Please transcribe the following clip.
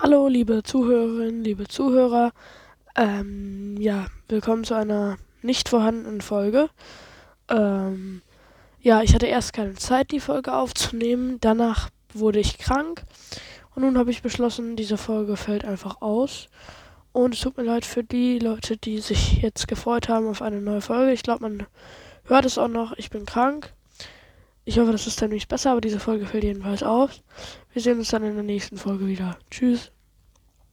Hallo, liebe Zuhörerinnen, liebe Zuhörer. Ähm, ja, willkommen zu einer nicht vorhandenen Folge. Ähm, ja, ich hatte erst keine Zeit, die Folge aufzunehmen. Danach wurde ich krank. Und nun habe ich beschlossen, diese Folge fällt einfach aus. Und es tut mir leid für die Leute, die sich jetzt gefreut haben auf eine neue Folge. Ich glaube, man hört es auch noch. Ich bin krank. Ich hoffe, das ist dann nicht besser, aber diese Folge fällt jedenfalls aus. Wir sehen uns dann in der nächsten Folge wieder. Tschüss.